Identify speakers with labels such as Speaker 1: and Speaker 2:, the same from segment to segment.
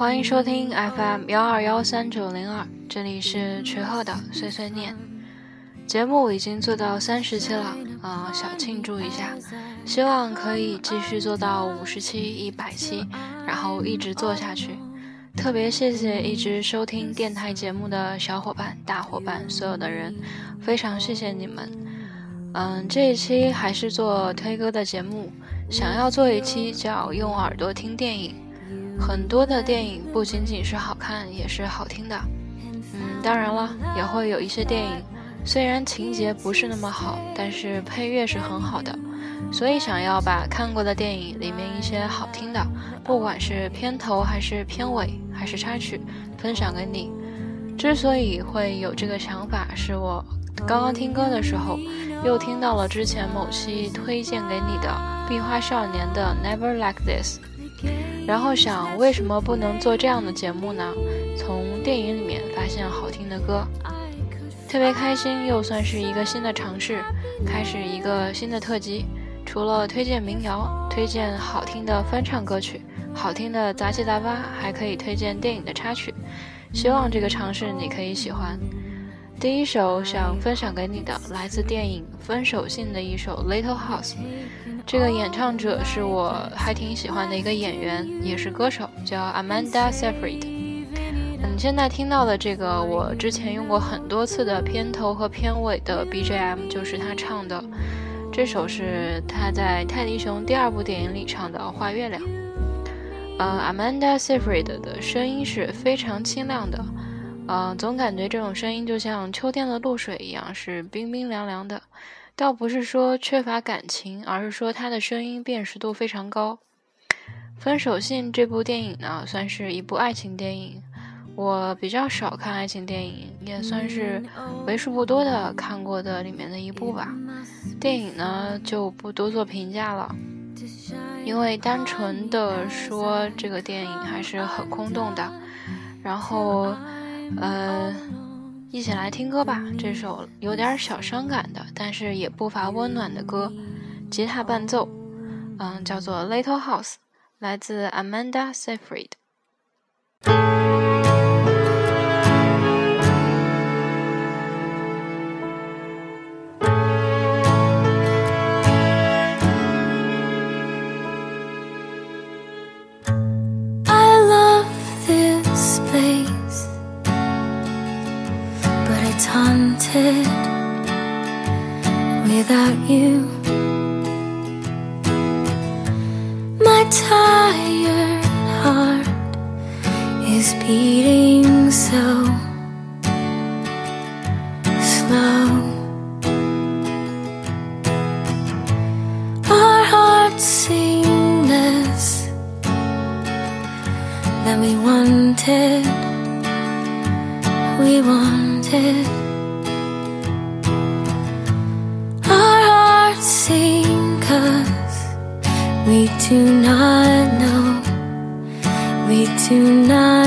Speaker 1: 欢迎收听 FM 幺二幺三九零二，这里是曲鹤的碎碎念。节目已经做到三十期了，啊，小庆祝一下，希望可以继续做到五十期、一百期，然后一直做下去。特别谢谢一直收听电台节目的小伙伴、大伙伴，所有的人，非常谢谢你们。嗯，这一期还是做推歌的节目，想要做一期叫“用耳朵听电影”。很多的电影不仅仅是好看，也是好听的。嗯，当然了，也会有一些电影，虽然情节不是那么好，但是配乐是很好的。所以想要把看过的电影里面一些好听的，不管是片头还是片尾还是插曲，分享给你。之所以会有这个想法，是我刚刚听歌的时候，又听到了之前某期推荐给你的《壁花少年》的《Never Like This》，然后想为什么不能做这样的节目呢？从电影里面发现好听的歌，特别开心，又算是一个新的尝试，开始一个新的特辑。除了推荐民谣，推荐好听的翻唱歌曲，好听的杂七杂八，还可以推荐电影的插曲。希望这个尝试你可以喜欢。第一首想分享给你的，来自电影《分手信》的一首《Little House》。这个演唱者是我还挺喜欢的一个演员，也是歌手，叫 Amanda Seyfried。嗯，现在听到的这个，我之前用过很多次的片头和片尾的 BGM，就是他唱的。这首是他在泰迪熊第二部电影里唱的《画月亮》。呃，Amanda Seyfried 的声音是非常清亮的，呃，总感觉这种声音就像秋天的露水一样，是冰冰凉凉的。倒不是说缺乏感情，而是说他的声音辨识度非常高。《分手信》这部电影呢，算是一部爱情电影。我比较少看爱情电影，也算是为数不多的看过的里面的一部吧。电影呢就不多做评价了，因为单纯的说这个电影还是很空洞的。然后，呃，一起来听歌吧。这首有点小伤感的，但是也不乏温暖的歌，吉他伴奏，嗯，叫做《Little House》，来自 Amanda Seyfried。Without you. My tired heart is beating so slow. Our hearts sing less than we wanted. We wanted. Do not know, we do not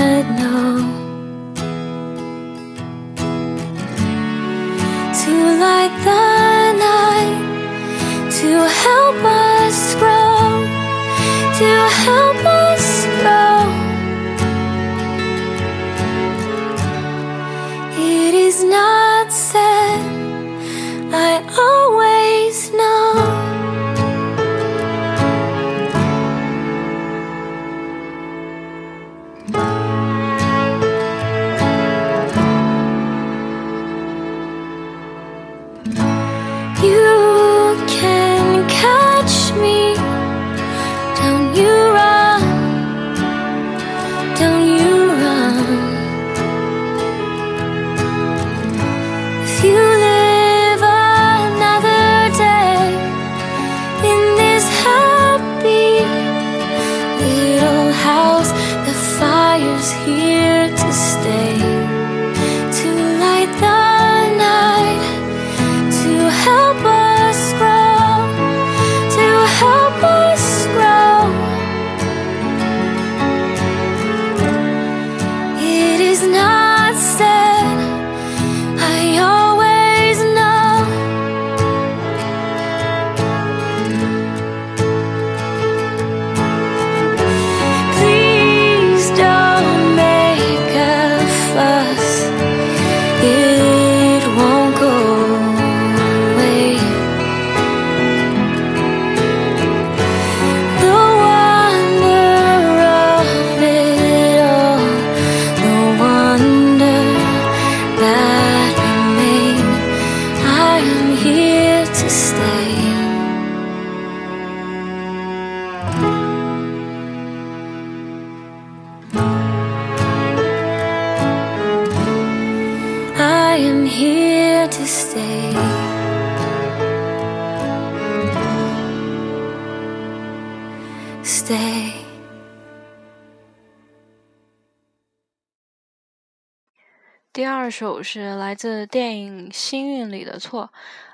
Speaker 1: 二首是来自电影《幸运里的错》，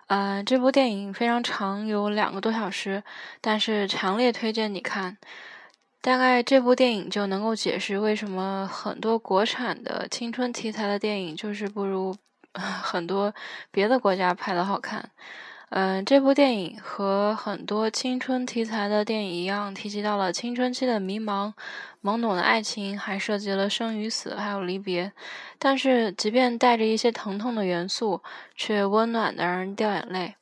Speaker 1: 呃，这部电影非常长，有两个多小时，但是强烈推荐你看。大概这部电影就能够解释为什么很多国产的青春题材的电影就是不如 很多别的国家拍的好看。嗯，这部电影和很多青春题材的电影一样，提及到了青春期的迷茫、懵懂的爱情，还涉及了生与死，还有离别。但是，即便带着一些疼痛的元素，却温暖的让人掉眼泪。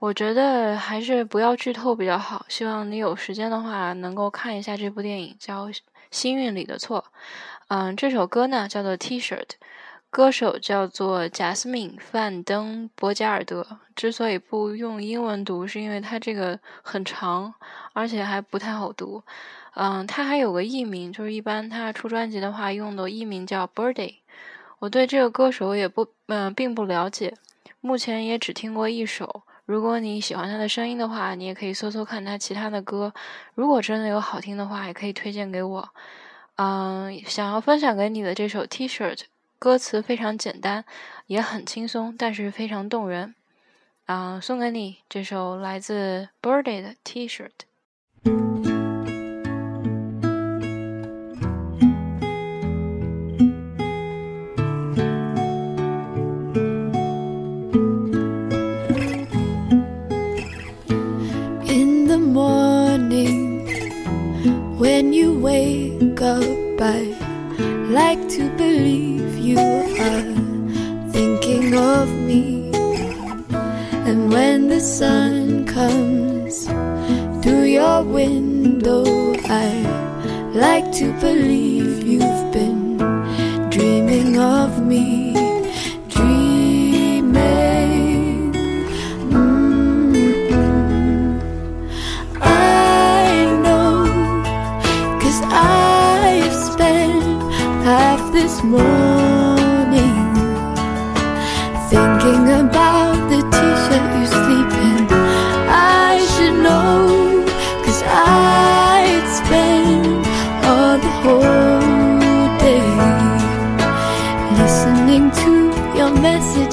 Speaker 1: 我觉得还是不要剧透比较好。希望你有时间的话，能够看一下这部电影，叫《幸运里的错》。嗯，这首歌呢叫做《T-shirt》。歌手叫做贾斯敏·范登博加尔德。之所以不用英文读，是因为他这个很长，而且还不太好读。嗯，他还有个艺名，就是一般他出专辑的话用的艺名叫 Birdy。我对这个歌手也不嗯并不了解，目前也只听过一首。如果你喜欢他的声音的话，你也可以搜搜看他其他的歌。如果真的有好听的话，也可以推荐给我。嗯，想要分享给你的这首 T-shirt。歌词非常简单，也很轻松，但是非常动人。啊，送给你这首来自 Birdy 的 T-shirt。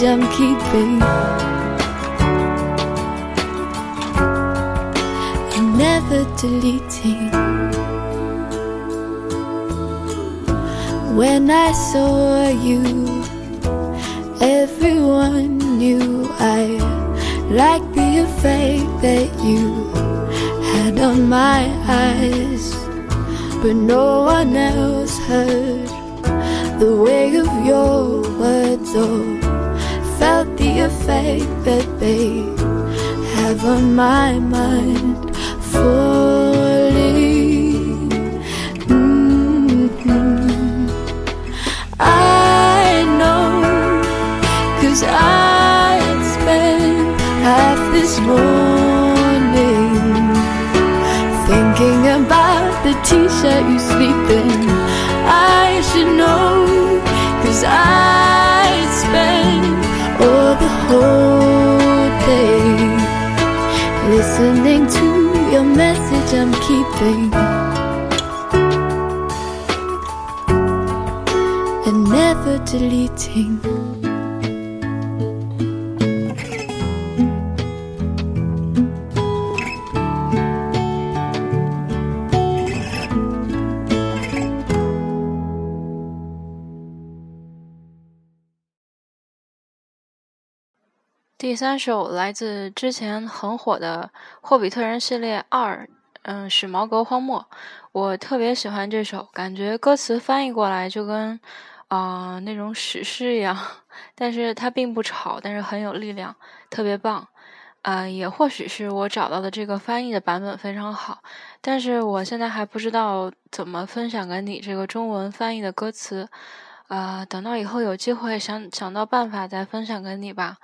Speaker 2: I'm keeping. And never deleting. When I saw you everyone knew I liked the effect that you had on my eyes, but no one else heard the way of your words or felt the effect that they have on my mind. Falling. Mm-hmm. I know Cause I'd spend half this morning thinking about the t-shirt you sleep listening to your message I'm keeping. And never deleting.
Speaker 1: 第三首来自之前很火的《霍比特人》系列二，嗯，史矛革荒漠。我特别喜欢这首，感觉歌词翻译过来就跟啊那种史诗一样，但是它并不吵，但是很有力量，特别棒。啊，也或许是我找到的这个翻译的版本非常好，但是我现在还不知道怎么分享给你这个中文翻译的歌词。啊，等到以后有机会想想到办法再分享给你吧。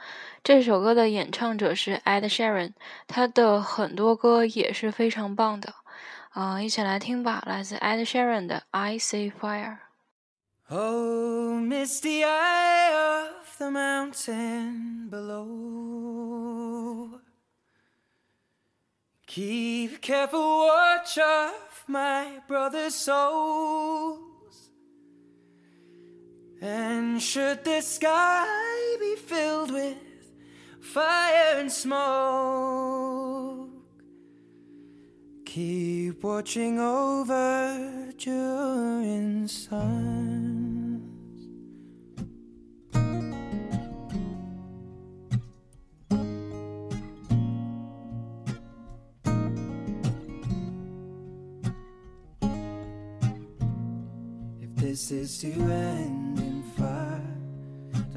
Speaker 1: 这首歌的演唱者是 Ed Sheeran，他的很多歌也是非常棒的。啊、呃，一起来听吧，来自 Ed Sheeran 的《I See Fire》。
Speaker 3: Oh, misty eye of the mountain below. Keep careful watch of my brother's souls. And should the sky be filled with fire and smoke. Keep watching over during suns. If this is to end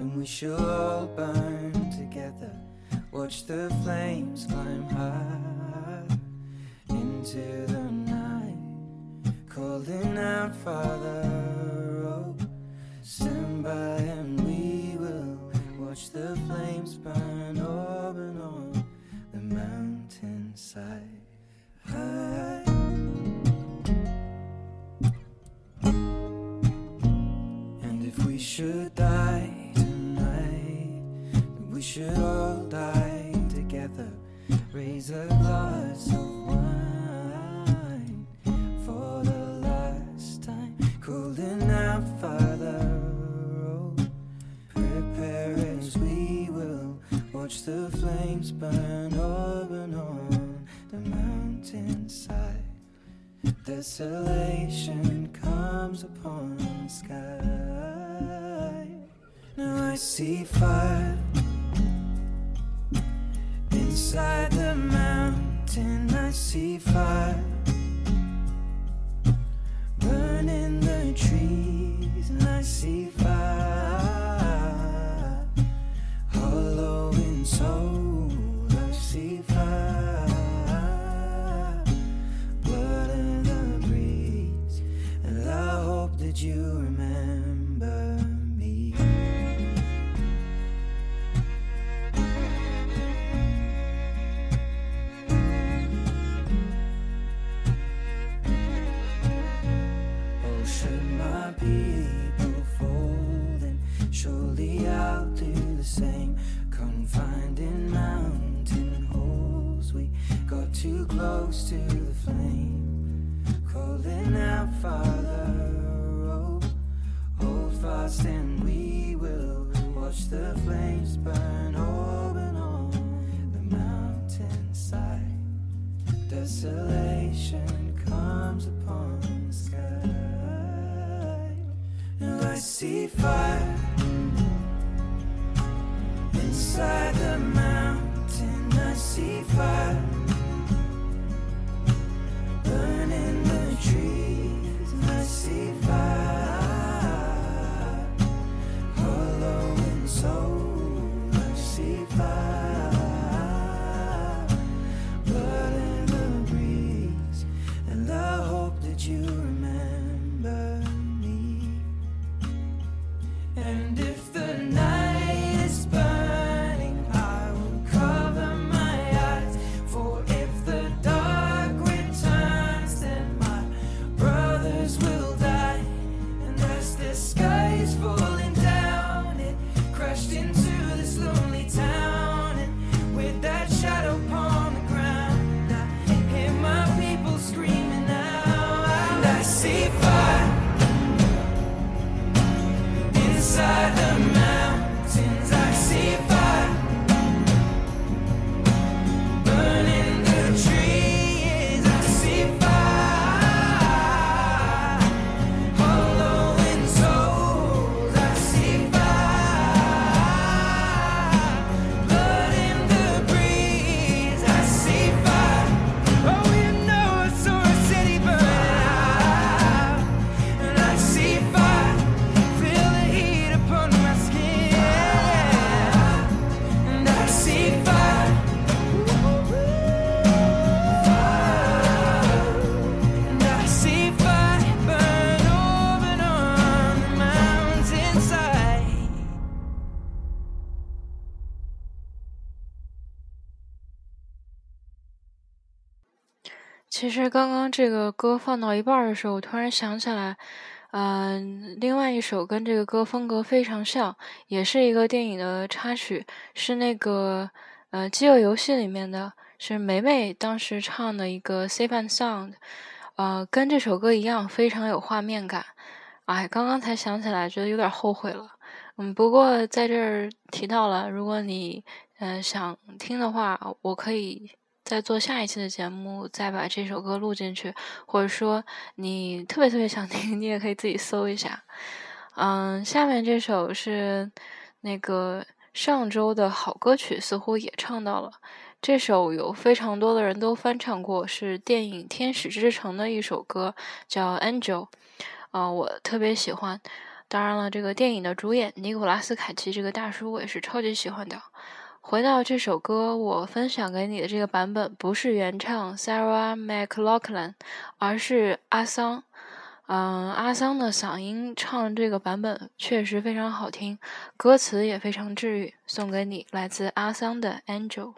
Speaker 3: and we shall burn together. Watch the flames climb high into the night, calling out, Father, oh, stand by and we will watch the flames burn. should all die together. Raise a glass of wine for the last time. Cooling out, Father. Oh, prepare as we will watch the flames burn up and on the mountainside. Desolation comes upon the sky. Now I see fire. Inside the mountain, I see fire burning the trees. Inside the mountain, I see fire.
Speaker 1: 是刚刚这个歌放到一半的时候，我突然想起来，嗯，另外一首跟这个歌风格非常像，也是一个电影的插曲，是那个呃《饥饿游戏》里面的，是梅梅当时唱的一个《Safe and Sound》，呃，跟这首歌一样非常有画面感。哎，刚刚才想起来，觉得有点后悔了。嗯，不过在这儿提到了，如果你嗯想听的话，我可以。再做下一期的节目，再把这首歌录进去，或者说你特别特别想听，你也可以自己搜一下。嗯，下面这首是那个上周的好歌曲，似乎也唱到了。这首有非常多的人都翻唱过，是电影《天使之城》的一首歌，叫《Angel》。啊、我特别喜欢。当然了，这个电影的主演尼古拉斯凯奇这个大叔，我也是超级喜欢的。回到这首歌，我分享给你的这个版本不是原唱 Sarah McLachlan，而是阿桑。嗯，阿桑的嗓音唱这个版本确实非常好听，歌词也非常治愈，送给你，来自阿桑的《Angel》。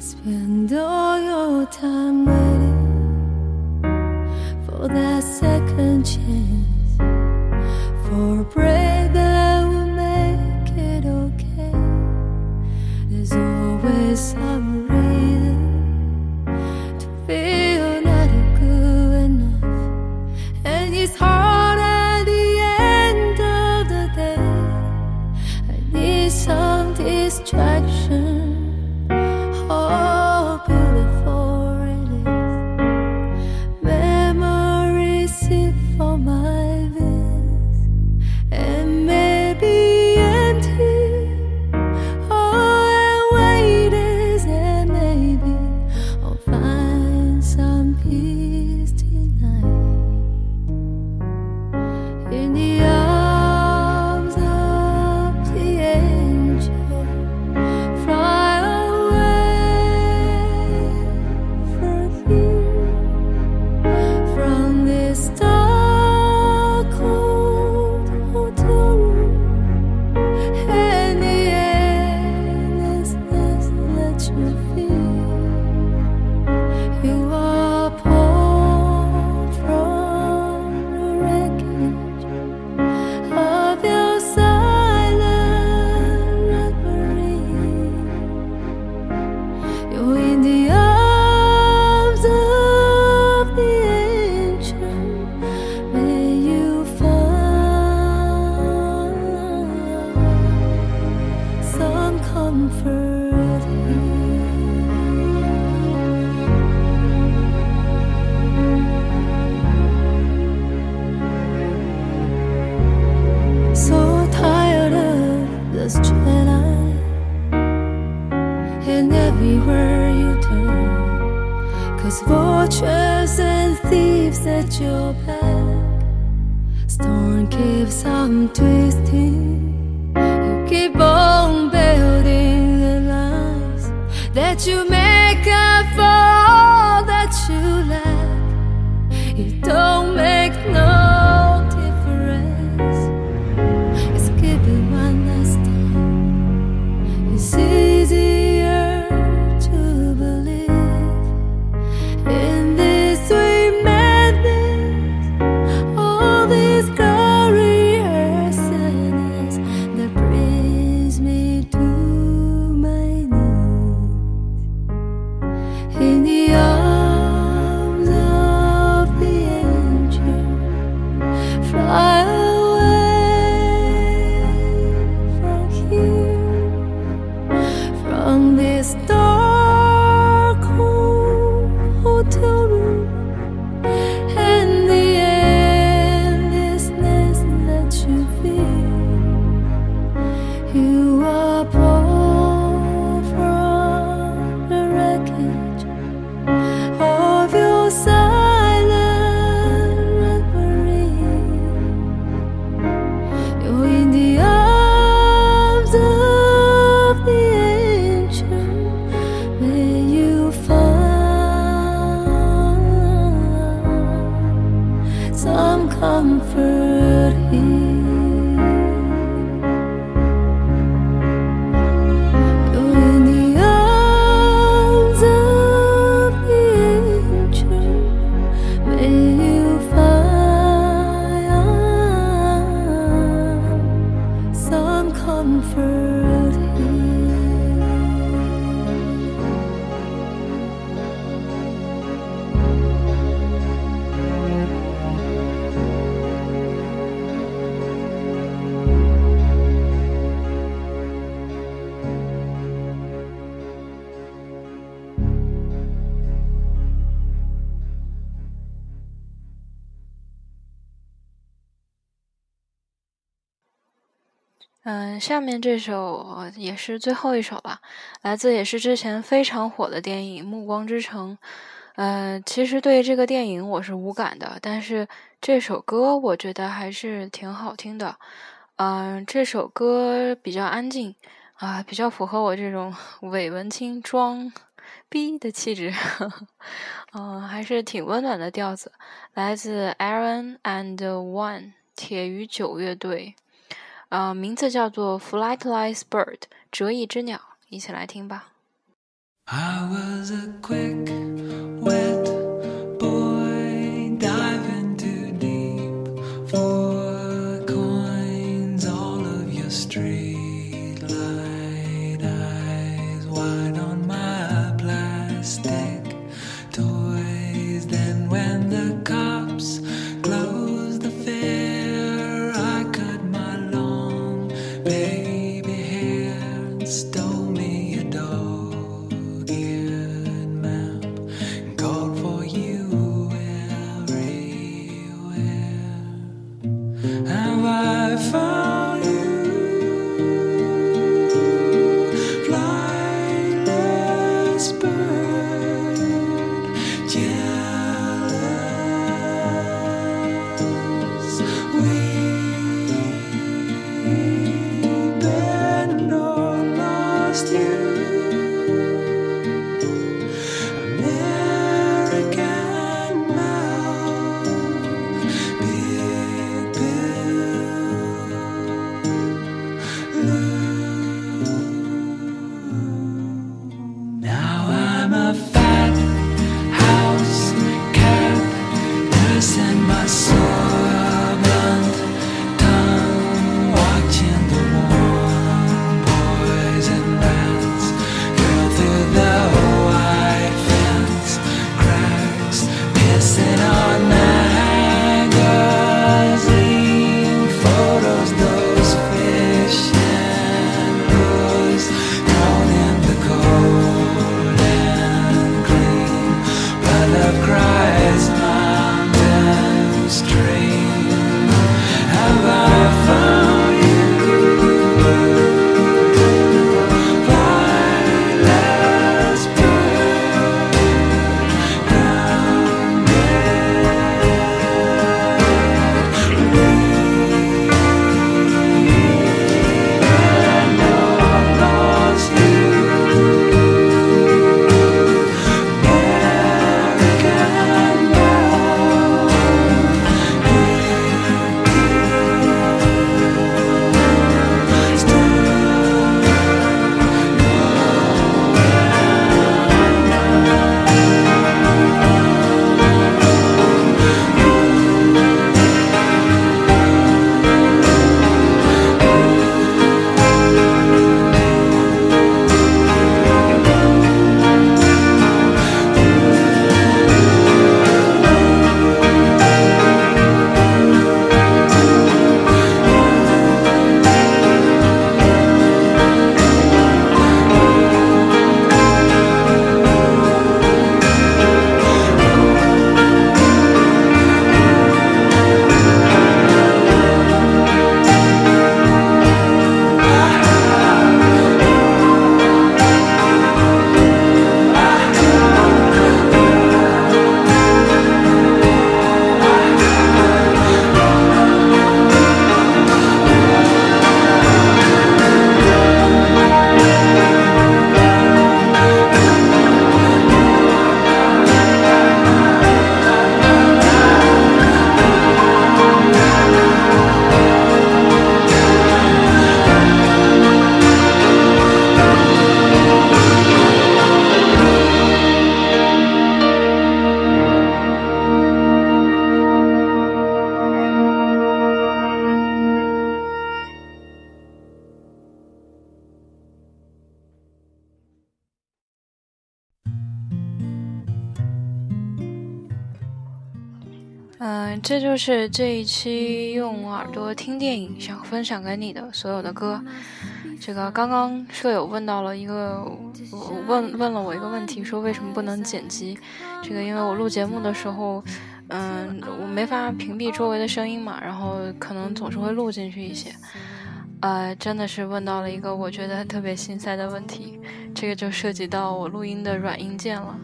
Speaker 4: Spend all your time 见 Cause vultures and thieves at your back. Storm keeps on twisting. You keep on building the lies that you make
Speaker 1: 嗯，下面这首也是最后一首了，来自也是之前非常火的电影《暮光之城》。呃，其实对这个电影我是无感的，但是这首歌我觉得还是挺好听的。嗯、这首歌比较安静啊、比较符合我这种 伪文青装逼的气质。嗯、还是挺温暖的调子，来自 Aaron and One 铁鱼九乐队。呃，名字叫做《Flightless Bird》折翼之鸟，一起来听吧。
Speaker 3: I was a quick,
Speaker 1: No. 是这一期用耳朵听电影想分享给你的所有的歌。这个刚刚舍友问到了一个，我问问了我一个问题，说为什么不能剪辑？这个因为我录节目的时候，嗯，我没法屏蔽周围的声音嘛，然后可能总是会录进去一些。呃，真的是问到了一个我觉得特别心塞的问题，这个就涉及到我录音的软硬件了。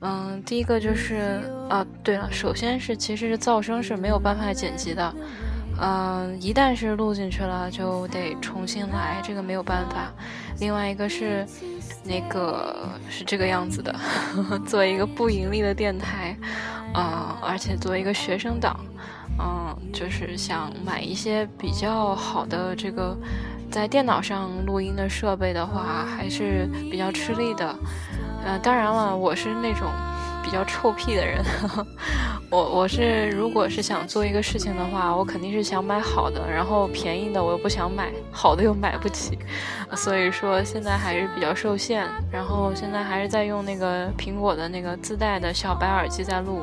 Speaker 1: 嗯，第一个就是，啊，对了，首先是其实噪声是没有办法剪辑的，嗯，一旦是录进去了，就得重新来，这个没有办法。另外一个是，那个是这个样子的，作为一个不盈利的电台，啊、而且作为一个学生党，嗯，就是想买一些比较好的这个在电脑上录音的设备的话，还是比较吃力的。呃，当然了，我是那种比较臭屁的人，我我是如果是想做一个事情的话，我肯定是想买好的，然后便宜的我又不想买，好的又买不起，所以说现在还是比较受限。然后现在还是在用那个苹果的那个自带的小白耳机在录，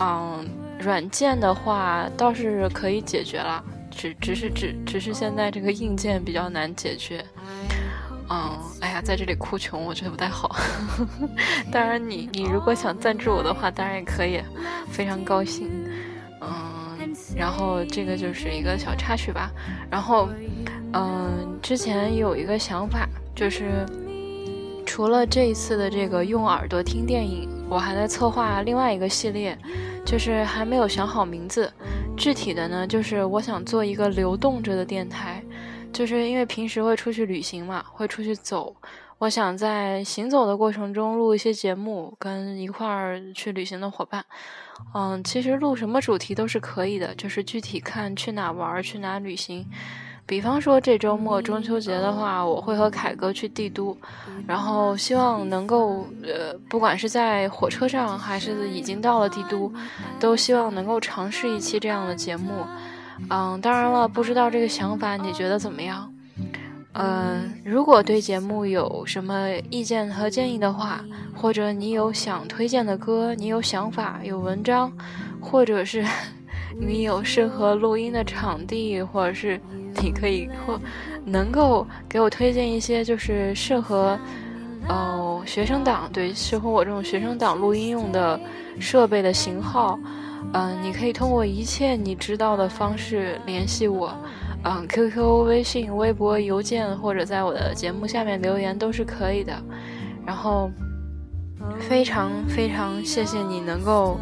Speaker 1: 嗯。软件的话倒是可以解决了，只只是只只是现在这个硬件比较难解决。嗯，哎呀，在这里哭穷，我觉得不太好。当然你，你如果想赞助我的话，当然也可以，非常高兴。嗯，然后这个就是一个小插曲吧。然后，嗯，之前有一个想法，就是除了这一次的这个用耳朵听电影，我还在策划另外一个系列。就是还没有想好名字，具体的呢，就是我想做一个流动着的电台，就是因为平时会出去旅行嘛，会出去走，我想在行走的过程中录一些节目，跟一块儿去旅行的伙伴，嗯，其实录什么主题都是可以的，就是具体看去哪玩，去哪旅行。比方说这周末中秋节的话，我会和凯哥去帝都，然后希望能够呃，不管是在火车上还是已经到了帝都，都希望能够尝试一期这样的节目。嗯，当然了，不知道这个想法你觉得怎么样？嗯，如果对节目有什么意见和建议的话，或者你有想推荐的歌，你有想法、有文章，或者是 你有适合录音的场地，或者是。你可以或能够给我推荐一些就是适合哦学生党对适合我这种学生党录音用的设备的型号，嗯，你可以通过一切你知道的方式联系我，嗯，QQ、微信、微博、邮件或者在我的节目下面留言都是可以的。然后非常非常谢谢你能够。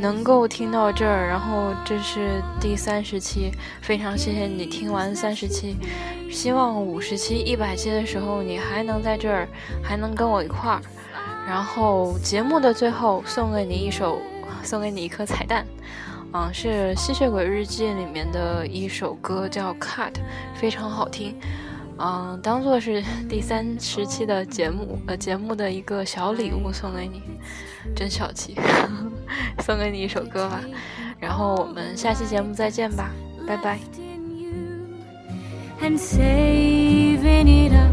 Speaker 1: 能够听到这儿，然后这是第三十期，非常谢谢你听完三十期，希望五十期、一百期的时候你还能在这儿，还能跟我一块儿。然后节目的最后送给你一首，送给你一颗彩蛋，嗯，是《吸血鬼日记》里面的一首歌，叫《Cut》，非常好听，嗯，当做是第三十期的节目，呃，节目的一个小礼物送给你，真小气。送给你一首歌吧，然后我们下期节目再见吧，拜拜。
Speaker 5: And saving it up.